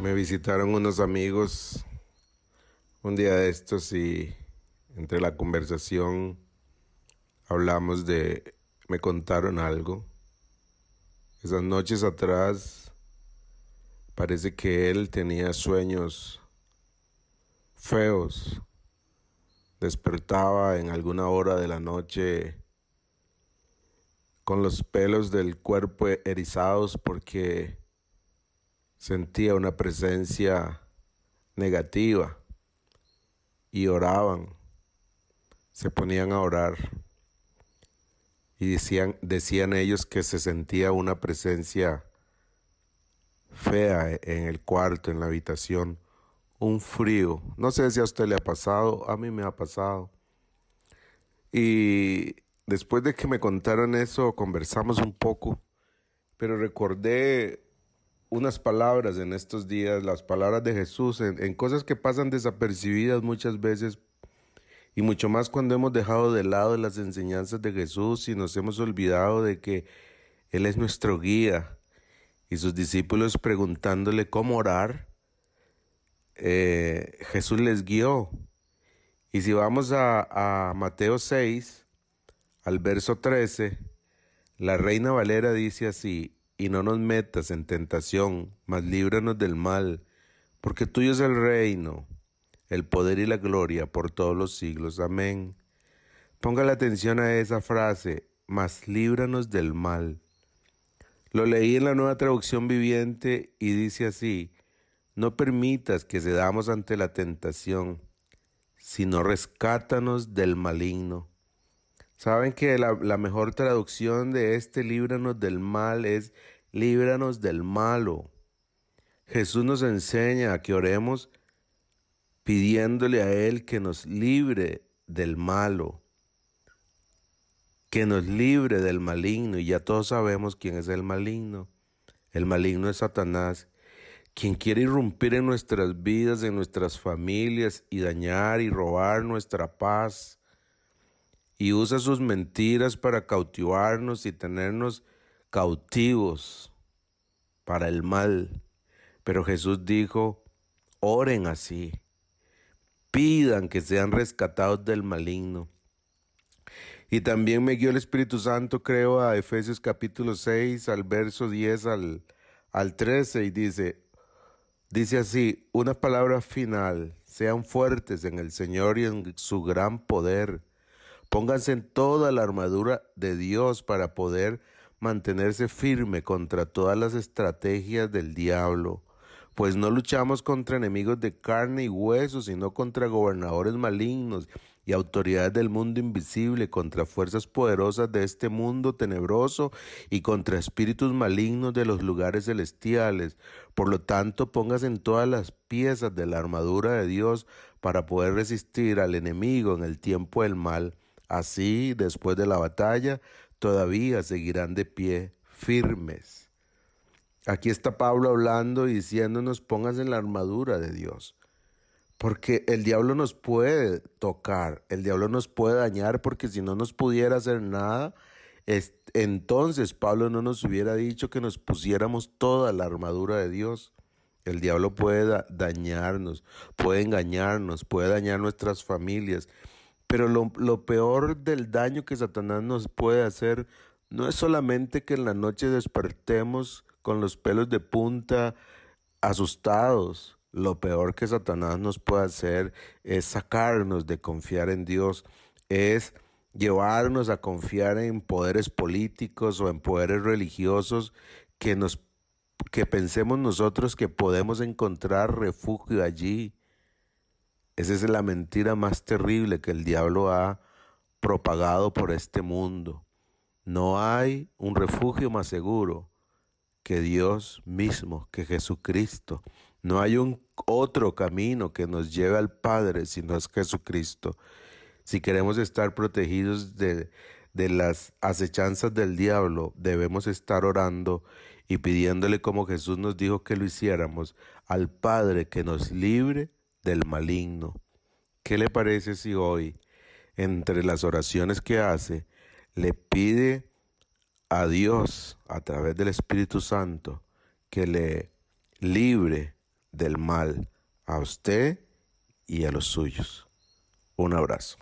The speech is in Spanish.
Me visitaron unos amigos un día de estos y entre la conversación hablamos de, me contaron algo. Esas noches atrás parece que él tenía sueños feos. Despertaba en alguna hora de la noche con los pelos del cuerpo erizados porque sentía una presencia negativa y oraban, se ponían a orar y decían, decían ellos que se sentía una presencia fea en el cuarto, en la habitación, un frío. No sé si a usted le ha pasado, a mí me ha pasado. Y después de que me contaron eso, conversamos un poco, pero recordé unas palabras en estos días, las palabras de Jesús, en, cosas que pasan desapercibidas muchas veces y mucho más cuando hemos dejado de lado las enseñanzas de Jesús y nos hemos olvidado de que Él es nuestro guía y sus discípulos preguntándole cómo orar, eh, Jesús les guió. Y si vamos a, a Mateo 6, al verso 13, la reina Valera dice así, y no nos metas en tentación, mas líbranos del mal, porque tuyo es el reino, el poder y la gloria por todos los siglos. Amén. Ponga la atención a esa frase, mas líbranos del mal. Lo leí en la nueva traducción viviente y dice así, no permitas que cedamos ante la tentación, sino rescátanos del maligno. Saben que la, mejor traducción de este líbranos del mal es líbranos del malo. Jesús nos enseña a que oremos pidiéndole a Él que nos libre del malo, que nos libre del maligno. Y ya todos sabemos quién es el maligno. El maligno es Satanás, quien quiere irrumpir en nuestras vidas, en nuestras familias y dañar y robar nuestra paz y usa sus mentiras para cautivarnos y tenernos cautivos para el mal. Pero Jesús dijo, oren así, pidan que sean rescatados del maligno. Y también me guió el Espíritu Santo, creo, a Efesios capítulo 6, al verso 10 al, al 13, y dice, dice así, una palabra final, sean fuertes en el Señor y en su gran poder Pónganse en toda la armadura de Dios para poder mantenerse firme contra todas las estrategias del diablo, pues no luchamos contra enemigos de carne y hueso, sino contra gobernadores malignos y autoridades del mundo invisible, contra fuerzas poderosas de este mundo tenebroso y contra espíritus malignos de los lugares celestiales. Por lo tanto, póngase en todas las piezas de la armadura de Dios para poder resistir al enemigo en el tiempo del mal Así, después de la batalla, todavía seguirán de pie firmes. Aquí está Pablo hablando y diciéndonos, pónganse en la armadura de Dios. Porque el diablo nos puede tocar, el diablo nos puede dañar, porque si no nos pudiera hacer nada, entonces Pablo no nos hubiera dicho que nos pusiéramos toda la armadura de Dios. El diablo puede dañarnos, puede engañarnos, puede dañar nuestras familias. Pero lo, peor del daño que Satanás nos puede hacer no es solamente que en la noche despertemos con los pelos de punta, asustados. Lo peor que Satanás nos puede hacer es sacarnos de confiar en Dios, es llevarnos a confiar en poderes políticos o en poderes religiosos que nos que pensemos nosotros que podemos encontrar refugio allí. Esa es la mentira más terrible que el diablo ha propagado por este mundo. No hay un refugio más seguro que Dios mismo, que Jesucristo. No hay un otro camino que nos lleve al Padre sino es Jesucristo. Si queremos estar protegidos de, de las acechanzas del diablo, debemos estar orando y pidiéndole como Jesús nos dijo que lo hiciéramos al Padre que nos libre del maligno. ¿Qué le parece si hoy, entre las oraciones que hace, le pide a Dios a través del Espíritu Santo que le libre del mal a usted y a los suyos. Un abrazo.